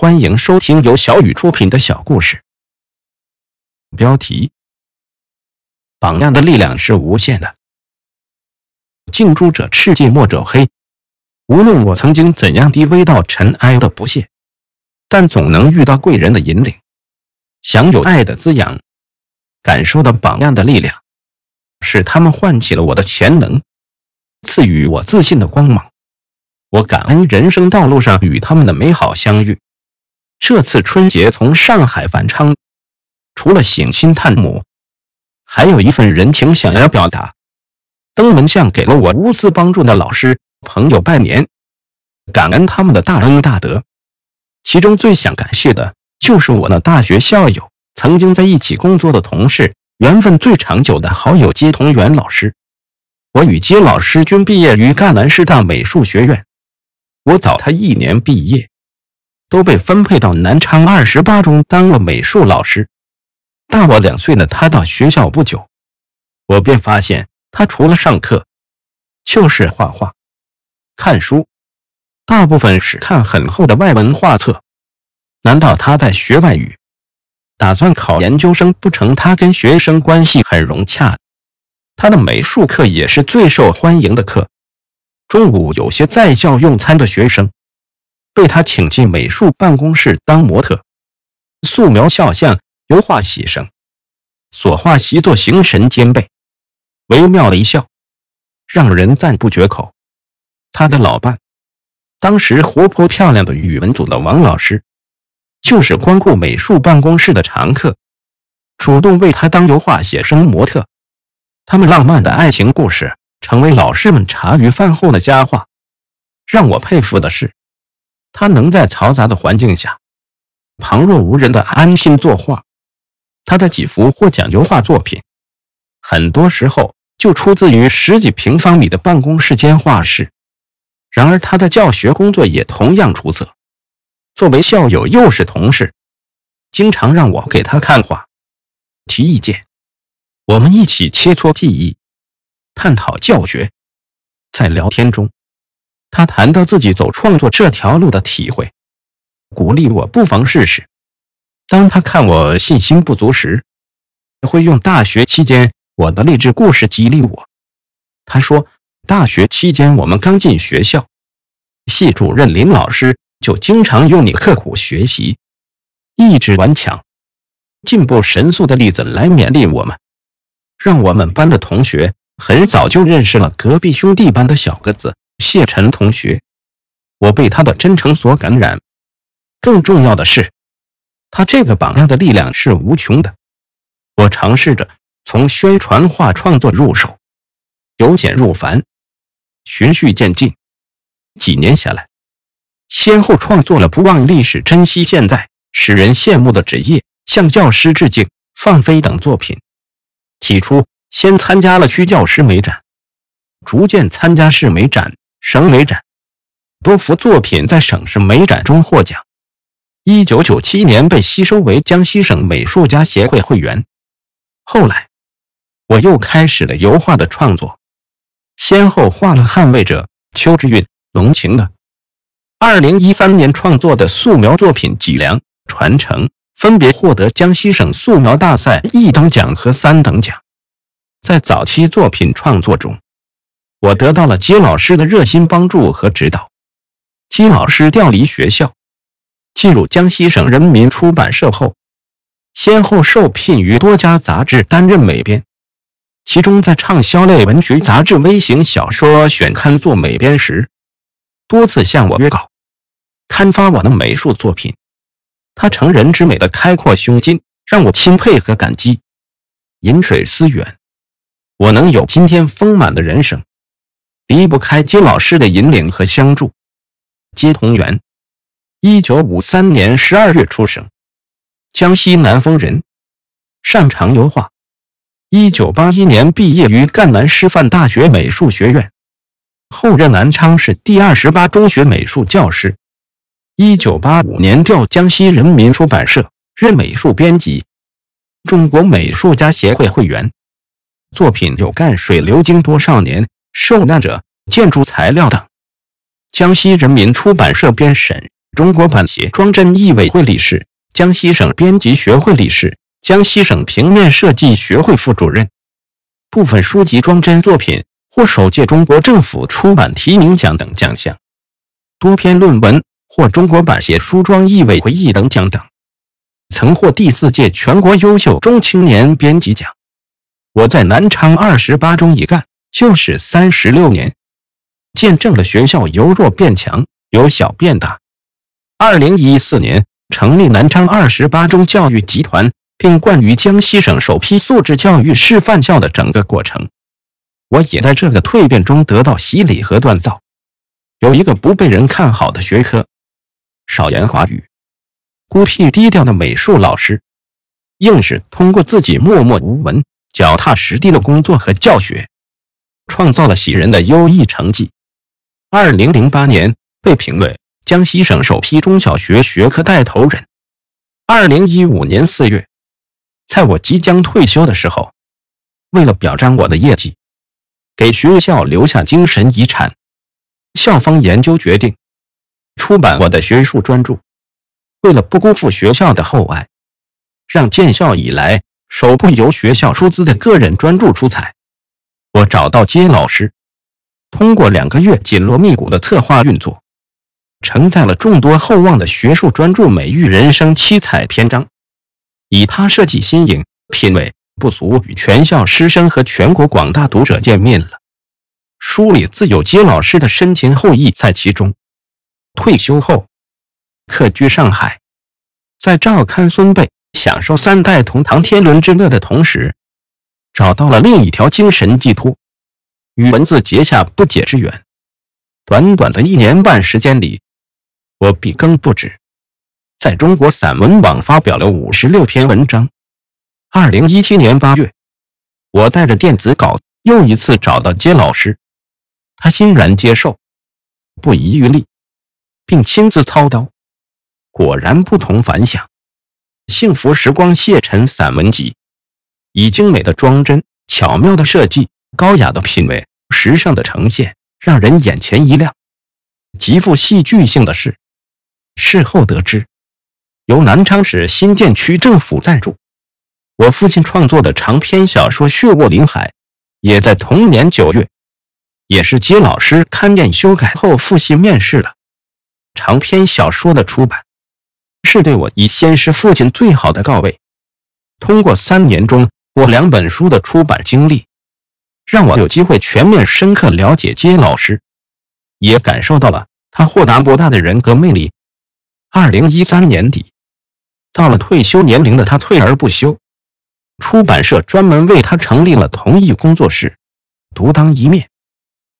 欢迎收听由小雨出品的小故事。标题：榜样的力量是无限的。近朱者赤，近墨者黑。无论我曾经怎样低微到尘埃的不屑，但总能遇到贵人的引领，享有爱的滋养，感受到榜样的力量，是他们唤起了我的潜能，赐予我自信的光芒。我感恩人生道路上与他们的美好相遇。这次春节从上海返昌，除了省亲探母，还有一份人情想要表达。登门向给了我无私帮助的老师朋友拜年，感恩他们的大恩大德。其中最想感谢的就是我的大学校友，曾经在一起工作的同事，缘分最长久的好友接同源老师。我与接老师均毕业于赣南师大美术学院，我早他一年毕业。都被分配到南昌二十八中当了美术老师。大我两岁的他到学校不久，我便发现他除了上课，就是画画、看书，大部分是看很厚的外文画册。难道他在学外语，打算考研究生不成？他跟学生关系很融洽，他的美术课也是最受欢迎的课。中午有些在校用餐的学生。被他请进美术办公室当模特，素描、肖像、油画、写生，所画习作形神兼备，惟妙惟肖，让人赞不绝口。他的老伴，当时活泼漂亮的语文组的王老师，就是光顾美术办公室的常客，主动为他当油画写生模特。他们浪漫的爱情故事成为老师们茶余饭后的佳话。让我佩服的是。他能在嘈杂的环境下，旁若无人的安心作画。他的几幅获奖油画作品，很多时候就出自于十几平方米的办公室兼画室。然而，他的教学工作也同样出色。作为校友又是同事，经常让我给他看画、提意见，我们一起切磋技艺，探讨教学。在聊天中。他谈到自己走创作这条路的体会，鼓励我不妨试试。当他看我信心不足时，会用大学期间我的励志故事激励我。他说，大学期间我们刚进学校，系主任林老师就经常用你刻苦学习、意志顽强、进步神速的例子来勉励我们，让我们班的同学很早就认识了隔壁兄弟班的小个子。谢晨同学，我被他的真诚所感染。更重要的是，他这个榜样的力量是无穷的。我尝试着从宣传画创作入手，由简入繁，循序渐进。几年下来，先后创作了《不忘历史，珍惜现在》《使人羡慕的职业》《向教师致敬》《放飞》等作品。起初，先参加了区教师美展，逐渐参加市美展。省美展多幅作品在省市美展中获奖。一九九七年被吸收为江西省美术家协会会员。后来，我又开始了油画的创作，先后画了《捍卫者》《邱之韵》《龙情》的。二零一三年创作的素描作品《脊梁传承》分别获得江西省素描大赛一等奖和三等奖。在早期作品创作中，我得到了金老师的热心帮助和指导。金老师调离学校，进入江西省人民出版社后，先后受聘于多家杂志担任美编，其中在畅销类文学杂志《微型小说选刊》做美编时，多次向我约稿，刊发我的美术作品。他成人之美的开阔胸襟，让我钦佩和感激。饮水思源，我能有今天丰满的人生。离不开金老师的引领和相助。金同源，一九五三年十二月出生，江西南丰人，擅长油画。一九八一年毕业于赣南师范大学美术学院，后任南昌市第二十八中学美术教师。一九八五年调江西人民出版社任美术编辑，中国美术家协会会员。作品有《赣水流经多少年》。受难者、建筑材料等，江西人民出版社编审中国版协装帧艺委会理事，江西省编辑学会理事，江西省平面设计学会副主任。部分书籍装帧作品获首届中国政府出版提名奖等奖项，多篇论文获中国版协书装艺委会一等奖等，曾获第四届全国优秀中青年编辑奖。我在南昌二十八中一干就是三十六年，见证了学校由弱变强，由小变大。二零一四年成立南昌二十八中教育集团。并冠于江西省首批素质教育示范校的整个过程，我也在这个蜕变中得到洗礼和锻造。有一个不被人看好的学科，少言寡语、孤僻低调的美术老师，硬是通过自己默默无闻、脚踏实地的工作和教学，创造了喜人的优异成绩。二零零八年被评为江西省首批中小学学科带头人。二零一五年四月。在我即将退休的时候，为了表彰我的业绩，给学校留下精神遗产，校方研究决定出版我的学术专著。为了不辜负学校的厚爱，让建校以来首部由学校出资的个人专著出彩，我找到接老师，通过两个月紧锣密鼓的策划运作，承载了众多厚望的学术专著《美育人生》七彩篇章。以他设计新颖，品味不俗，与全校师生和全国广大读者见面了。书里自有接老师的深情厚谊在其中。退休后，客居上海，在照看孙辈、享受三代同堂天伦之乐的同时，找到了另一条精神寄托，与文字结下不解之缘。短短的一年半时间里，我笔耕不止。在中国散文网发表了五十六篇文章。二零一七年八月，我带着电子稿又一次找到接老师，他欣然接受，不遗余力，并亲自操刀。果然不同凡响。幸福时光谢晨散文集，以精美的装帧、巧妙的设计、高雅的品味、时尚的呈现，让人眼前一亮。极富戏剧性的是，事后得知。由南昌市新建区政府赞助，我父亲创作的长篇小说《血卧林海》，也在同年九月，也是接老师勘验修改后复习面试了。长篇小说的出版，是对我以先师父亲最好的告慰。通过三年中我两本书的出版经历，让我有机会全面深刻了解金老师，也感受到了他豁达博大的人格魅力。二零一三年底。到了退休年龄的他退而不休，出版社专门为他成立了同一工作室，独当一面，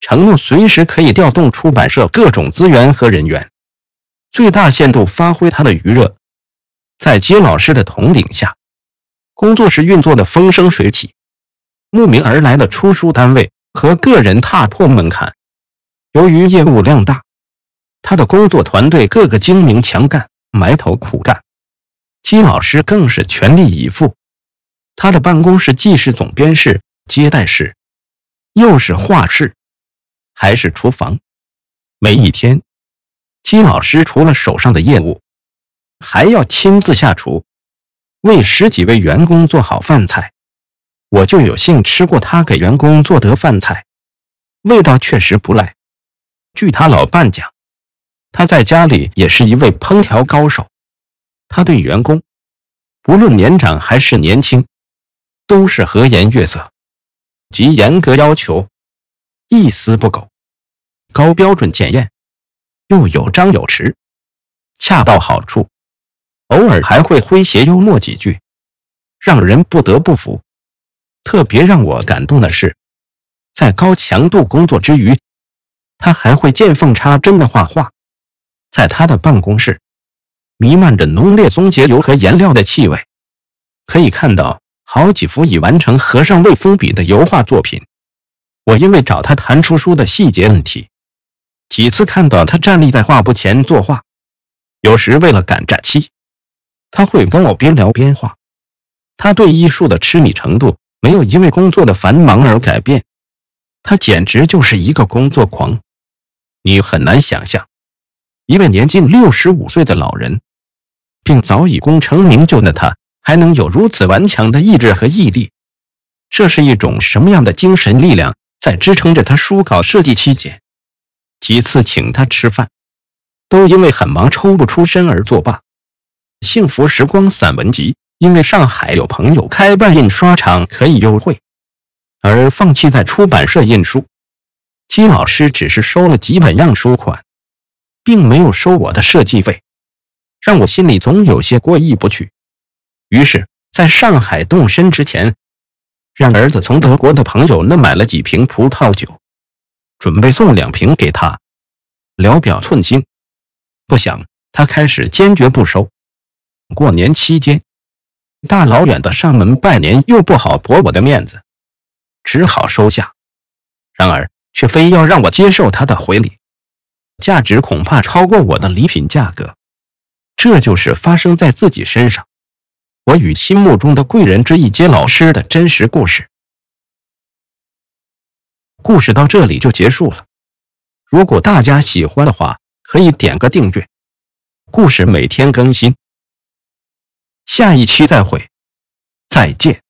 承诺随时可以调动出版社各种资源和人员，最大限度发挥他的余热。在接老师的统领下，工作室运作的风生水起，慕名而来的出书单位和个人踏破门槛。由于业务量大，他的工作团队个个精明强干，埋头苦干。金老师更是全力以赴，他的办公室既是总编室、接待室，又是画室，还是厨房。每一天，金老师除了手上的业务，还要亲自下厨，为十几位员工做好饭菜。我就有幸吃过他给员工做的饭菜，味道确实不赖。据他老伴讲，他在家里也是一位烹调高手。他对员工，不论年长还是年轻，都是和颜悦色，极严格要求，一丝不苟，高标准检验，又有张有弛，恰到好处，偶尔还会诙谐幽默几句，让人不得不服。特别让我感动的是，在高强度工作之余，他还会见缝插针的画画，在他的办公室。弥漫着浓烈松节油和颜料的气味，可以看到好几幅已完成、合上未封笔的油画作品。我因为找他谈出书的细节问题，几次看到他站立在画布前作画。有时为了赶假期，他会跟我边聊边画。他对艺术的痴迷程度没有因为工作的繁忙而改变，他简直就是一个工作狂。你很难想象。一位年近六十五岁的老人，并早已功成名就的他，还能有如此顽强的意志和毅力，这是一种什么样的精神力量在支撑着他书稿设计期间？几次请他吃饭，都因为很忙抽不出身而作罢。《幸福时光》散文集因为上海有朋友开办印刷厂可以优惠，而放弃在出版社印书。金老师只是收了几本样书款，并没有收我的设计费，让我心里总有些过意不去。于是，在上海动身之前，让儿子从德国的朋友那买了几瓶葡萄酒，准备送两瓶给他，聊表寸心。不想他开始坚决不收。过年期间，大老远的上门拜年又不好驳我的面子，只好收下。然而。却非要让我接受他的回礼，价值恐怕超过我的礼品价格。这就是发生在自己身上，我与心目中的贵人之一接老师的真实故事。故事到这里就结束了。如果大家喜欢的话，可以点个订阅。故事每天更新，下一期再会，再见。